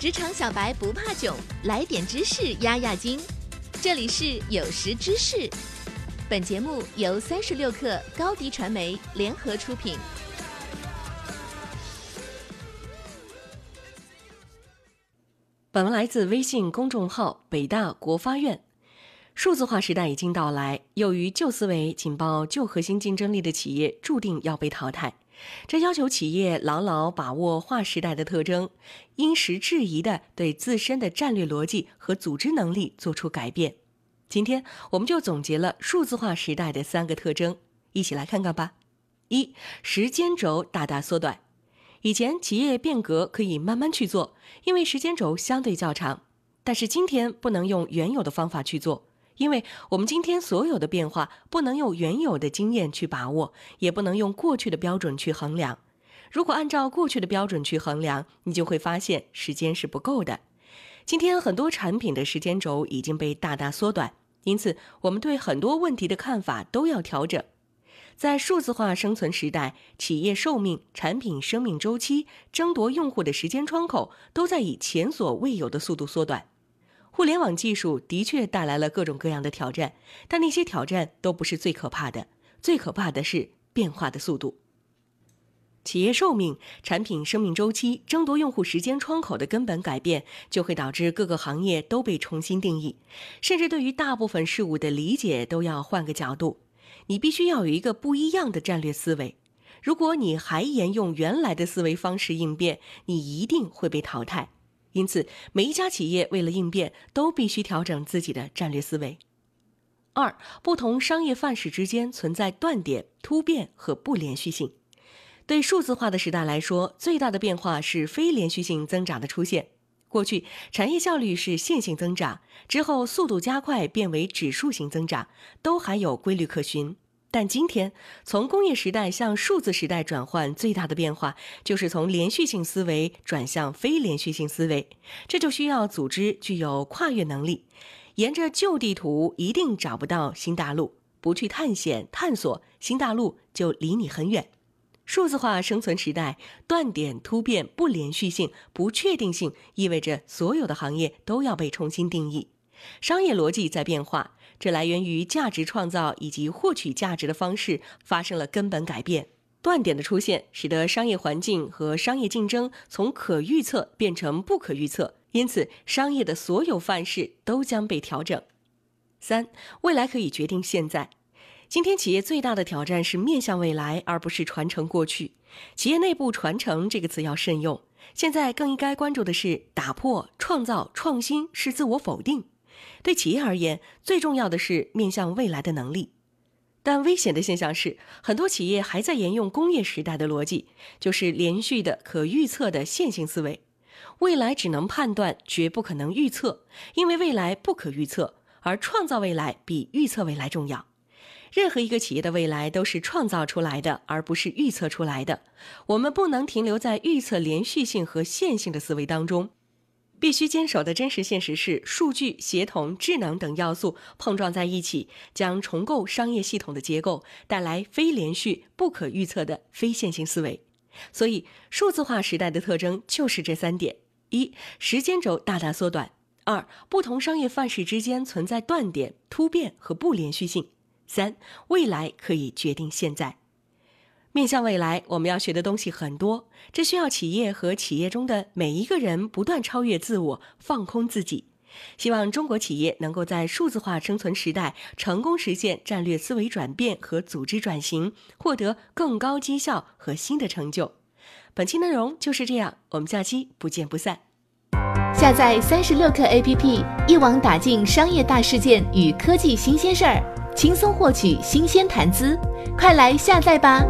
职场小白不怕囧，来点知识压压惊。这里是有识知识，本节目由三十六克高低传媒联合出品。本文来自微信公众号北大国发院。数字化时代已经到来，由于旧思维紧抱旧核心竞争力的企业注定要被淘汰。这要求企业牢牢把握划时代的特征，因时制宜地对自身的战略逻辑和组织能力做出改变。今天我们就总结了数字化时代的三个特征，一起来看看吧。一、时间轴大大缩短。以前企业变革可以慢慢去做，因为时间轴相对较长。但是今天不能用原有的方法去做。因为我们今天所有的变化不能用原有的经验去把握，也不能用过去的标准去衡量。如果按照过去的标准去衡量，你就会发现时间是不够的。今天很多产品的时间轴已经被大大缩短，因此我们对很多问题的看法都要调整。在数字化生存时代，企业寿命、产品生命周期、争夺用户的时间窗口都在以前所未有的速度缩短。互联网技术的确带来了各种各样的挑战，但那些挑战都不是最可怕的，最可怕的是变化的速度。企业寿命、产品生命周期、争夺用户时间窗口的根本改变，就会导致各个行业都被重新定义，甚至对于大部分事物的理解都要换个角度。你必须要有一个不一样的战略思维。如果你还沿用原来的思维方式应变，你一定会被淘汰。因此，每一家企业为了应变，都必须调整自己的战略思维。二，不同商业范式之间存在断点、突变和不连续性。对数字化的时代来说，最大的变化是非连续性增长的出现。过去，产业效率是线性增长，之后速度加快变为指数型增长，都还有规律可循。但今天，从工业时代向数字时代转换最大的变化，就是从连续性思维转向非连续性思维。这就需要组织具有跨越能力，沿着旧地图一定找不到新大陆，不去探险探索新大陆就离你很远。数字化生存时代，断点突变、不连续性、不确定性，意味着所有的行业都要被重新定义，商业逻辑在变化。这来源于价值创造以及获取价值的方式发生了根本改变，断点的出现使得商业环境和商业竞争从可预测变成不可预测，因此商业的所有范式都将被调整。三，未来可以决定现在。今天企业最大的挑战是面向未来，而不是传承过去。企业内部传承这个词要慎用，现在更应该关注的是打破、创造、创新是自我否定。对企业而言，最重要的是面向未来的能力。但危险的现象是，很多企业还在沿用工业时代的逻辑，就是连续的、可预测的线性思维。未来只能判断，绝不可能预测，因为未来不可预测，而创造未来比预测未来重要。任何一个企业的未来都是创造出来的，而不是预测出来的。我们不能停留在预测连续性和线性的思维当中。必须坚守的真实现实是，数据、协同、智能等要素碰撞在一起，将重构商业系统的结构，带来非连续、不可预测的非线性思维。所以，数字化时代的特征就是这三点：一、时间轴大大缩短；二、不同商业范式之间存在断点、突变和不连续性；三、未来可以决定现在。面向未来，我们要学的东西很多，这需要企业和企业中的每一个人不断超越自我，放空自己。希望中国企业能够在数字化生存时代，成功实现战略思维转变和组织转型，获得更高绩效和新的成就。本期内容就是这样，我们下期不见不散。下载三十六课 APP，一网打尽商业大事件与科技新鲜事儿，轻松获取新鲜谈资。快来下载吧！